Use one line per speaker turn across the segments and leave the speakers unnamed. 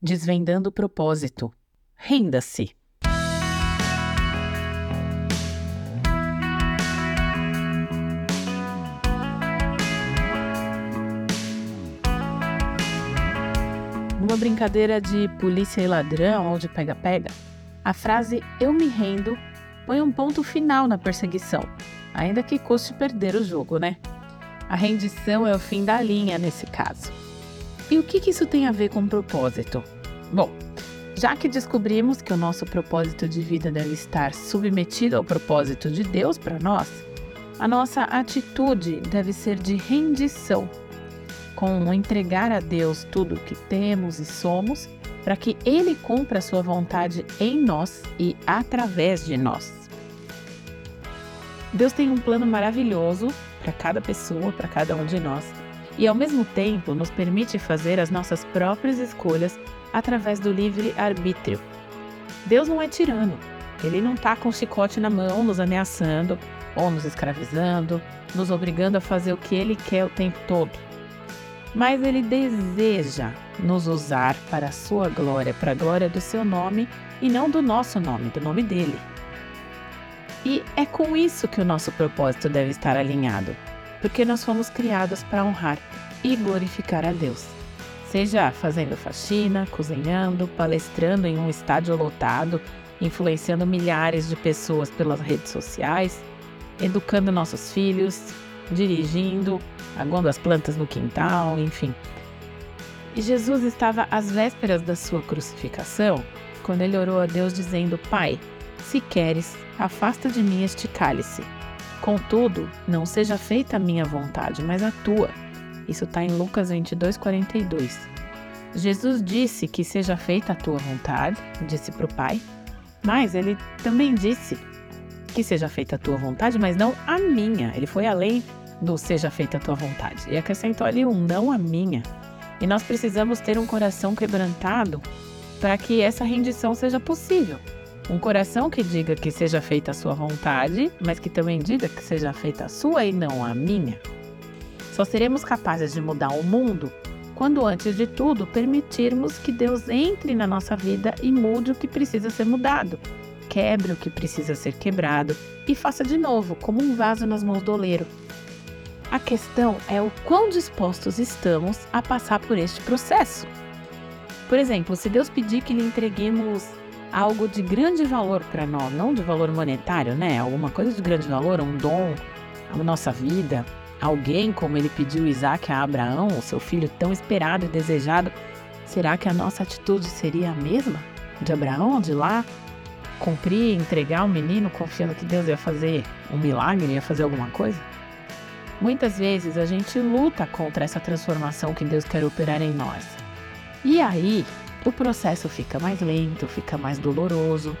Desvendando o propósito. Renda-se. Numa brincadeira de polícia e ladrão ou de pega-pega, a frase eu me rendo põe um ponto final na perseguição, ainda que custe perder o jogo, né? A rendição é o fim da linha nesse caso. E o que, que isso tem a ver com propósito? Bom, já que descobrimos que o nosso propósito de vida deve estar submetido ao propósito de Deus para nós, a nossa atitude deve ser de rendição com entregar a Deus tudo o que temos e somos, para que Ele cumpra a sua vontade em nós e através de nós. Deus tem um plano maravilhoso para cada pessoa, para cada um de nós, e ao mesmo tempo nos permite fazer as nossas próprias escolhas através do livre arbítrio. Deus não é tirano, ele não está com o chicote na mão nos ameaçando ou nos escravizando, nos obrigando a fazer o que ele quer o tempo todo mas ele deseja nos usar para a sua glória, para a glória do seu nome e não do nosso nome, do nome dele. E é com isso que o nosso propósito deve estar alinhado, porque nós fomos criados para honrar e glorificar a Deus. Seja fazendo faxina, cozinhando, palestrando em um estádio lotado, influenciando milhares de pessoas pelas redes sociais, educando nossos filhos, dirigindo, aguando as plantas no quintal, enfim. E Jesus estava às vésperas da sua crucificação, quando ele orou a Deus dizendo: Pai, se queres, afasta de mim este cálice. Contudo, não seja feita a minha vontade, mas a tua. Isso está em Lucas 22, 42. Jesus disse que seja feita a tua vontade, disse para o Pai, mas ele também disse que seja feita a tua vontade, mas não a minha. Ele foi além do seja feita a tua vontade. E acrescentou ali um não a minha. E nós precisamos ter um coração quebrantado para que essa rendição seja possível. Um coração que diga que seja feita a sua vontade, mas que também diga que seja feita a sua e não a minha. Só seremos capazes de mudar o mundo quando, antes de tudo, permitirmos que Deus entre na nossa vida e mude o que precisa ser mudado, quebre o que precisa ser quebrado e faça de novo, como um vaso nas mãos do oleiro, a questão é o quão dispostos estamos a passar por este processo. Por exemplo, se Deus pedir que lhe entreguemos algo de grande valor para nós, não de valor monetário, né? Alguma coisa de grande valor, um dom, a nossa vida, alguém como ele pediu Isaac a Abraão, o seu filho tão esperado e desejado, será que a nossa atitude seria a mesma de Abraão, de lá? Cumprir, entregar o menino confiando que Deus ia fazer um milagre, ia fazer alguma coisa? Muitas vezes a gente luta contra essa transformação que Deus quer operar em nós. E aí, o processo fica mais lento, fica mais doloroso.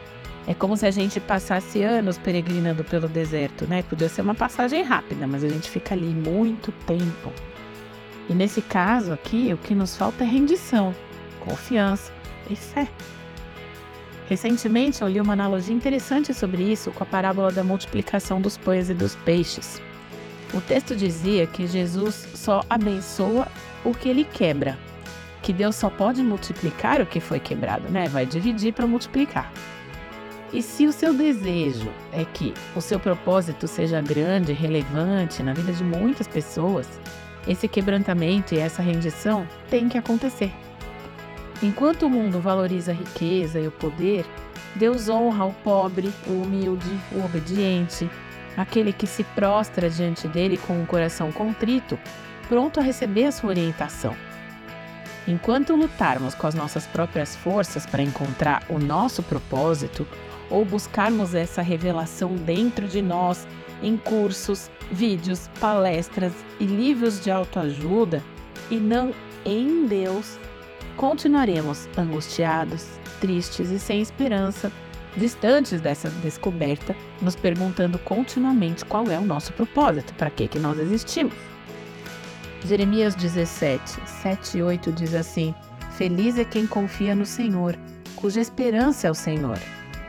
É como se a gente passasse anos peregrinando pelo deserto, né? Podia ser uma passagem rápida, mas a gente fica ali muito tempo. E nesse caso aqui, o que nos falta é rendição, confiança e fé. Recentemente eu li uma analogia interessante sobre isso com a parábola da multiplicação dos pães e dos peixes. O texto dizia que Jesus só abençoa o que ele quebra, que Deus só pode multiplicar o que foi quebrado, né? Vai dividir para multiplicar. E se o seu desejo é que o seu propósito seja grande, relevante na vida de muitas pessoas, esse quebrantamento e essa rendição tem que acontecer. Enquanto o mundo valoriza a riqueza e o poder, Deus honra o pobre, o humilde, o obediente, aquele que se prostra diante dele com um coração contrito, pronto a receber a sua orientação. Enquanto lutarmos com as nossas próprias forças para encontrar o nosso propósito, ou buscarmos essa revelação dentro de nós em cursos, vídeos, palestras e livros de autoajuda, e não em Deus, continuaremos angustiados, tristes e sem esperança distantes dessa descoberta, nos perguntando continuamente qual é o nosso propósito, para que, que nós existimos. Jeremias 17, 7 e 8 diz assim: Feliz é quem confia no Senhor, cuja esperança é o Senhor.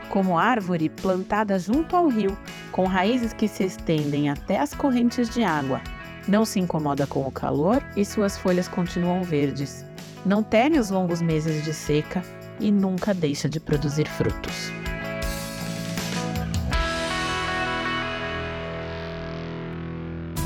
Como árvore plantada junto ao rio, com raízes que se estendem até as correntes de água, não se incomoda com o calor e suas folhas continuam verdes. não teme os longos meses de seca e nunca deixa de produzir frutos.